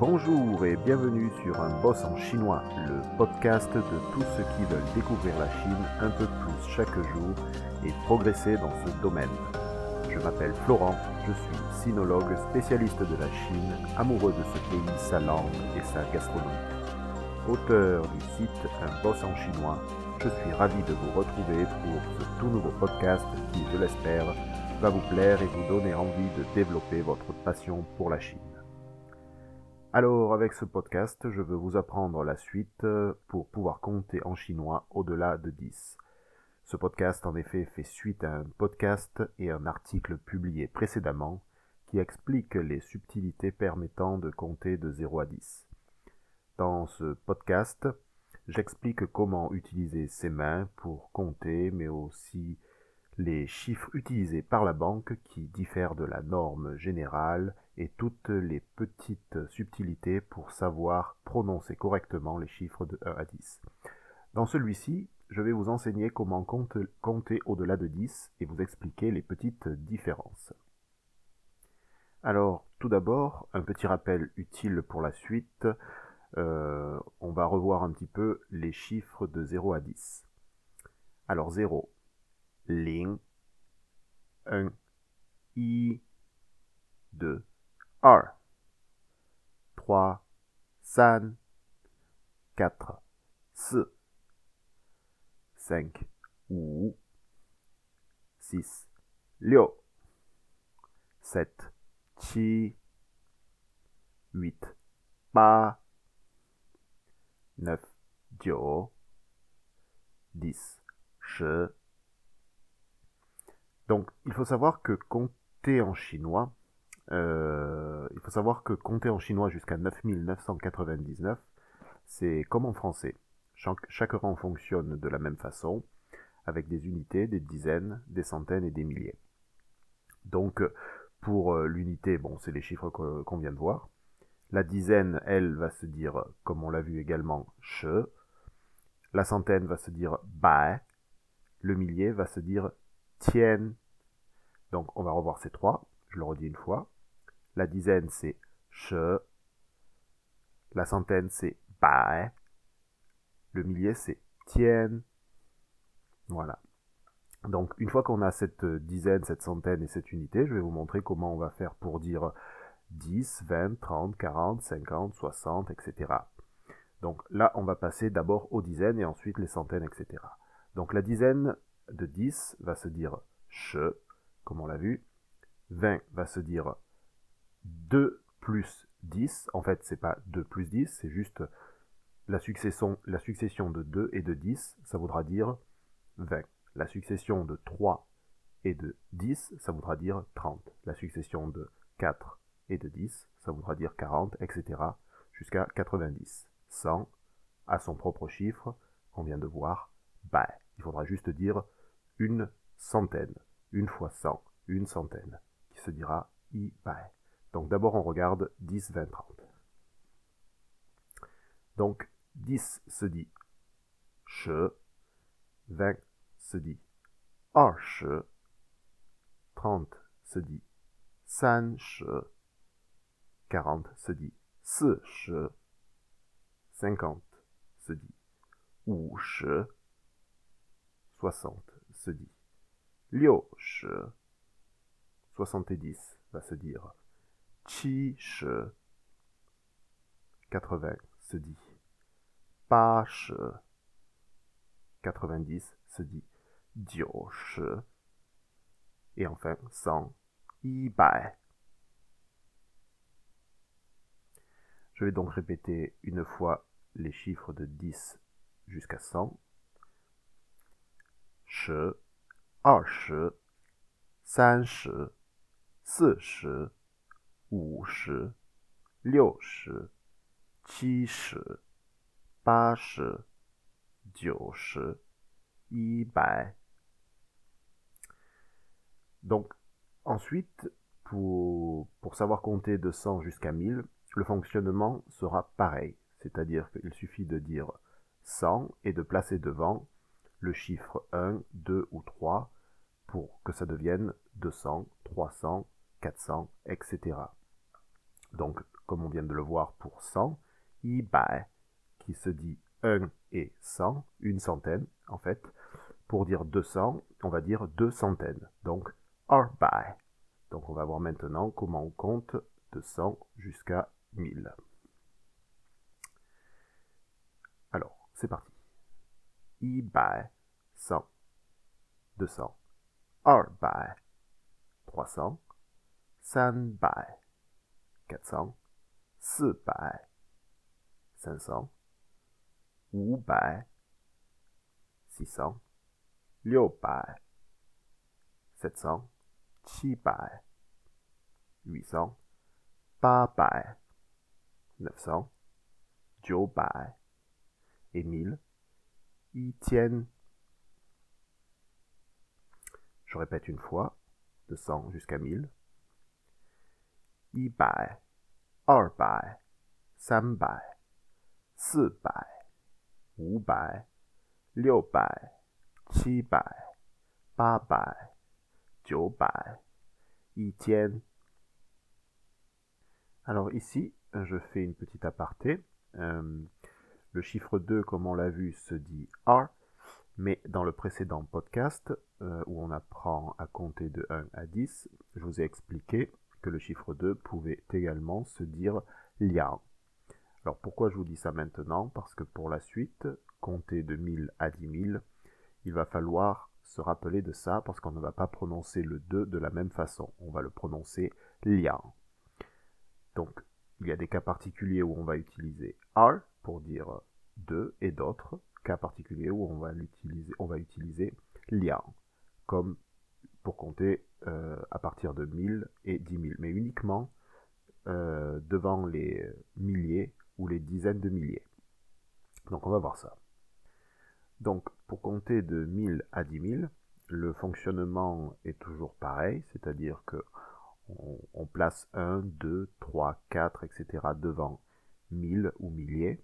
Bonjour et bienvenue sur Un Boss en chinois, le podcast de tous ceux qui veulent découvrir la Chine un peu plus chaque jour et progresser dans ce domaine. Je m'appelle Florent, je suis sinologue spécialiste de la Chine, amoureux de ce pays, sa langue et sa gastronomie. Auteur du site Un Boss en chinois, je suis ravi de vous retrouver pour ce tout nouveau podcast qui, je l'espère, va vous plaire et vous donner envie de développer votre passion pour la Chine. Alors, avec ce podcast, je veux vous apprendre la suite euh, pour pouvoir compter en chinois au-delà de 10. Ce podcast, en effet, fait suite à un podcast et un article publié précédemment qui explique les subtilités permettant de compter de 0 à 10. Dans ce podcast, j'explique comment utiliser ses mains pour compter, mais aussi les chiffres utilisés par la banque qui diffèrent de la norme générale et toutes les petites subtilités pour savoir prononcer correctement les chiffres de 1 à 10. Dans celui-ci, je vais vous enseigner comment compter au-delà de 10 et vous expliquer les petites différences. Alors, tout d'abord, un petit rappel utile pour la suite. Euh, on va revoir un petit peu les chiffres de 0 à 10. Alors 0, ling, 1, i, 2, 二、trois、三、quatre、四、cinq、五、six、六、sept、七、huit、八、neuf、九、dix、十。 Donc, il faut savoir que compter en chinois, euh, il faut savoir que compter en chinois jusqu'à 9999, c'est comme en français. Chaque, rang fonctionne de la même façon, avec des unités, des dizaines, des centaines et des milliers. Donc, pour euh, l'unité, bon, c'est les chiffres qu'on vient de voir. La dizaine, elle, va se dire, comme on l'a vu également, che. La centaine va se dire bai. Le millier va se dire tien. Donc, on va revoir ces trois. Je le redis une fois. La dizaine, c'est che. La centaine, c'est bai. Le millier, c'est tien. Voilà. Donc, une fois qu'on a cette dizaine, cette centaine et cette unité, je vais vous montrer comment on va faire pour dire 10, 20, 30, 40, 50, 60, etc. Donc là, on va passer d'abord aux dizaines et ensuite les centaines, etc. Donc la dizaine de 10 va se dire che, comme on l'a vu. 20 va se dire 2 plus 10, en fait, c'est pas 2 plus 10, c'est juste la succession, la succession de 2 et de 10, ça voudra dire 20. La succession de 3 et de 10, ça voudra dire 30. La succession de 4 et de 10, ça voudra dire 40, etc. jusqu'à 90. 100 à son propre chiffre qu'on vient de voir, bah, il faudra juste dire une centaine. Une fois 100, une centaine, qui se dira i bah. Donc d'abord on regarde 10, 20, 30. Donc 10 se dit che, 20 se dit che, 30 se dit san che, 40 se dit si che, 50 se dit ou che, 60 se dit liu che, 70 va se dire Chi She. 80 se dit Pa She. 90 se dit Dio She. Et enfin 100 Yi Bai. Je vais donc répéter une fois les chiffres de 10 jusqu'à 100. She, 二十、三十、四十、五十、六十、七十、八十、九十、一百。Donc, ensuite, pour, pour savoir compter de 100 jusqu'à 1000, le fonctionnement sera pareil. C'est-à-dire qu'il suffit de dire 100 et de placer devant le chiffre 1, 2 ou 3 pour que ça devienne 200, 300, 400, etc. Donc, comme on vient de le voir pour 100, i bai, qui se dit 1 et 100, une centaine en fait. Pour dire 200, on va dire deux centaines. Donc, ar bai. Donc, on va voir maintenant comment on compte de 100 jusqu'à 1000. Alors, c'est parti. I bai, 100. 200. Ar bai, 300. San bai, 400. Si bai, 500. Wu bai, 600. Liu bai, 700. Qi bai, 800. Ba bai, 900. Jiu bai, et 1000. I tiennent. Je répète une fois, de 100 jusqu'à 1000. I bai, er bai, san bai, si bai, wu bai, liu bai, qi bai, ba bai, jiu bai, i tiennent. Alors ici, je fais une petite aparté. Euh, le chiffre 2, comme on l'a vu, se dit R, mais dans le précédent podcast, euh, où on apprend à compter de 1 à 10, je vous ai expliqué que le chiffre 2 pouvait également se dire liang. Alors pourquoi je vous dis ça maintenant? Parce que pour la suite, compter de 1000 à 10 000, il va falloir se rappeler de ça parce qu'on ne va pas prononcer le 2 de la même façon. On va le prononcer liang. Donc il y a des cas particuliers où on va utiliser R dire 2 et d'autres cas particuliers où on va, l'utiliser, on va utiliser liang, comme pour compter euh, à partir de 1000 et 10 000, mais uniquement euh, devant les milliers ou les dizaines de milliers. Donc on va voir ça. Donc pour compter de 1000 à 10 000, le fonctionnement est toujours pareil, c'est-à-dire que on, place 1, 2, 3, 4, etc. devant 1000 ou milliers,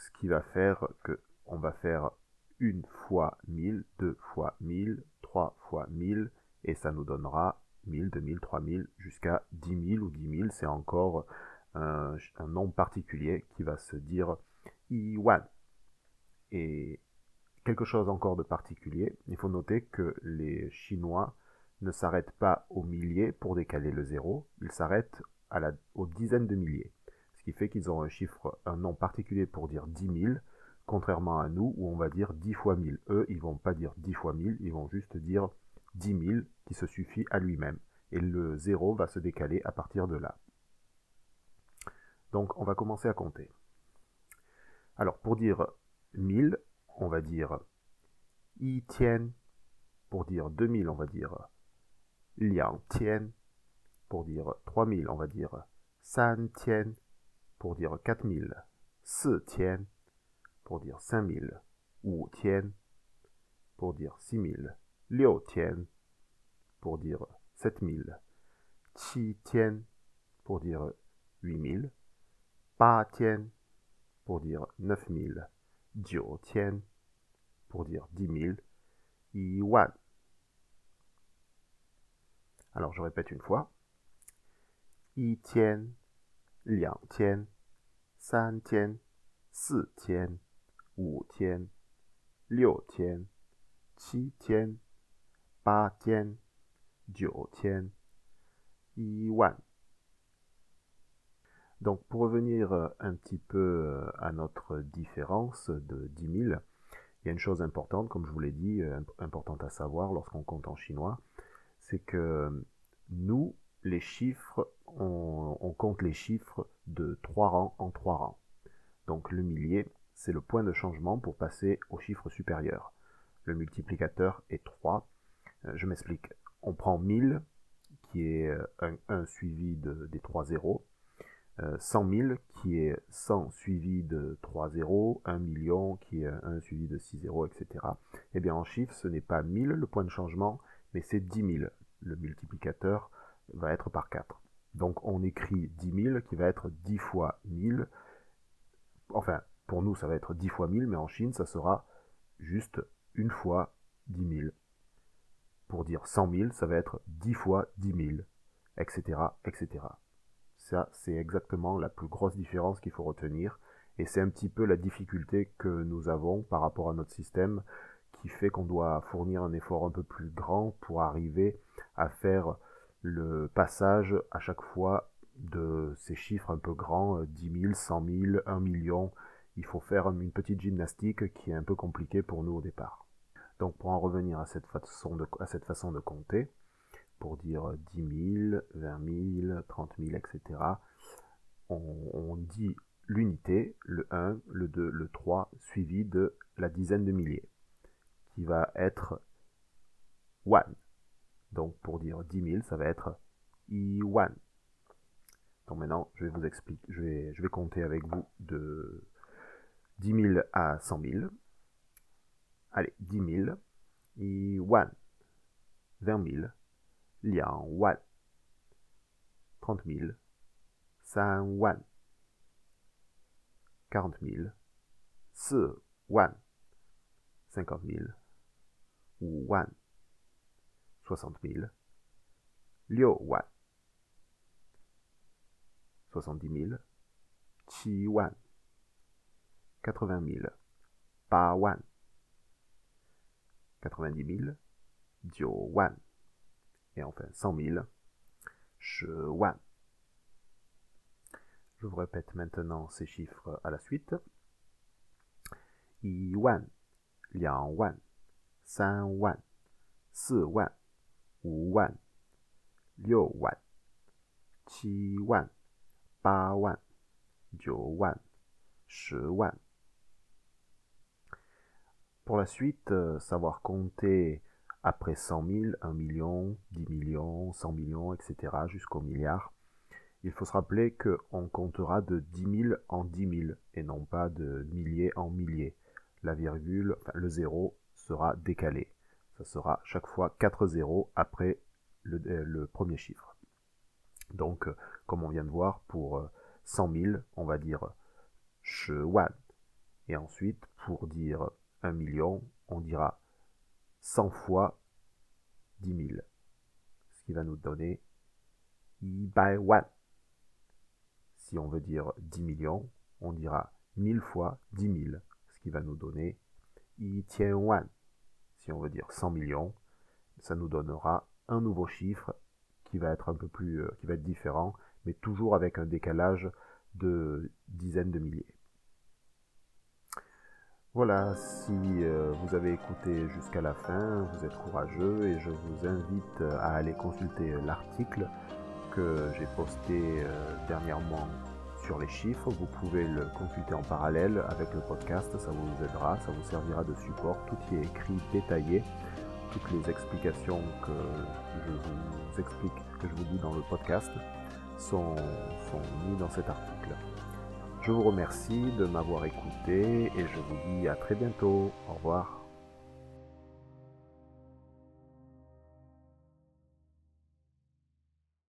ce qui va faire que on va faire une fois 1000, deux fois 1000, trois fois 1000, et ça nous donnera 1000, 2000, 3000, jusqu'à 10 000 ou 10 000, c'est encore un, nombre particulier qui va se dire Iwan. Et quelque chose encore de particulier, il faut noter que les Chinois ne s'arrêtent pas aux milliers pour décaler le zéro, ils s'arrêtent aux dizaines de milliers. Fait qu'ils ont un chiffre, un nom particulier pour dire 10 000, contrairement à nous où on va dire 10 fois 1000. Eux, ils vont pas dire 10 fois 1000, ils vont juste dire 10 000 qui se suffit à lui-même. Et le zéro va se décaler à partir de là. Donc on va commencer à compter. Alors pour dire 1000, on va dire i tien. Pour dire 2000, on va dire liang tien. Pour dire 3000, on va dire san tien. Pour dire 4000, si tien. Pour dire 5000, wu tien. Pour dire 6000, liu tien. Pour dire 7000, qi tien. Pour dire 8000, pa tien. Pour dire 9000, jiu tien. Pour dire 10 000, yuan. Alors je répète une fois. I tian, Donc pour revenir un petit peu à notre différence de 10 000, il y a une chose importante, comme je vous l'ai dit, importante à savoir lorsqu'on compte en chinois, c'est que nous, les chiffres, on, compte les chiffres de trois rangs en trois rangs. Donc le millier, c'est le point de changement pour passer au chiffre supérieur. Le multiplicateur est 3. Euh, je m'explique. On prend 1000, qui est euh, un 1 suivi de, des 3 zéros. 100 euh, 000 qui est 100 suivi de 3 zéros, 1 million qui est 1 suivi de 6 zéros, etc. Eh bien en chiffres, ce n'est pas 1000 le point de changement, mais c'est 10 000 le multiplicateur va être par 4. Donc on écrit 10 000 qui va être 10 fois 1000. Enfin, pour nous, ça va être 10 fois 1000, mais en Chine, ça sera juste une fois 10 000. Pour dire 100 000, ça va être 10 fois 10 000, etc., etc. Ça, c'est exactement la plus grosse différence qu'il faut retenir. Et c'est un petit peu la difficulté que nous avons par rapport à notre système qui fait qu'on doit fournir un effort un peu plus grand pour arriver à faire le passage à chaque fois de ces chiffres un peu grands, 10 000, 100 000, 1 million. Il faut faire une petite gymnastique qui est un peu compliquée pour nous au départ. Donc pour en revenir à cette façon de, à cette façon de compter, pour dire 10 000, 20 000, 30 000, etc., on, dit l'unité, le 1, le 2, le 3, suivi de la dizaine de milliers, qui va être 1. Donc pour dire 10 000, ça va être I1. Donc maintenant, je vais vous expliquer, je vais, compter avec vous de 10 000 à 100 000. Allez, 10 000, I1, 20 000, Liang Wan, 30 000, San Wan, 40 000, Si Wan, 50 000, Wu Wan, 60 000, Liu Wan, 70 000, Qi Wan, 80 000, Pa Wan, 90 000, Jiu Wan, et enfin 100 000, Shi Wan. Je vous répète maintenant ces chiffres à la suite. Yi Wan, Liang Wan, San Wan, Si Wan, Pour la suite, euh, savoir compter après 100 000, 1 million, 10 millions, 100 millions, etc. jusqu'au milliard. Il faut se rappeler qu'on comptera de 10 000 en 10 000 et non pas de milliers en milliers. La virgule, le zéro sera décalé. Sera chaque fois 4 zéros après le, euh, le premier chiffre. Donc, euh, comme on vient de voir, pour 100 000, on va dire wan. Et ensuite, pour dire 1 million, on dira 100 fois 10 000. Ce qui va nous donner wan. Si on veut dire 10 millions, on dira 1000 fois 10 000. Ce qui va nous donner wan. Si on veut dire 100 millions, ça nous donnera un nouveau chiffre qui va être un peu plus, euh, qui va être différent, mais toujours avec un décalage de dizaines de milliers. Voilà, si euh, vous avez écouté jusqu'à la fin, vous êtes courageux et je vous invite à aller consulter l'article que j'ai posté euh, dernièrement sur les chiffres. Vous pouvez le consulter en parallèle avec le podcast, ça vous aidera, ça vous servira de support. Tout y est écrit, détaillé. Toutes les explications que je vous explique, que je vous dis dans le podcast, sont, sont mises dans cet article. Je vous remercie de m'avoir écouté et je vous dis à très bientôt. Au revoir.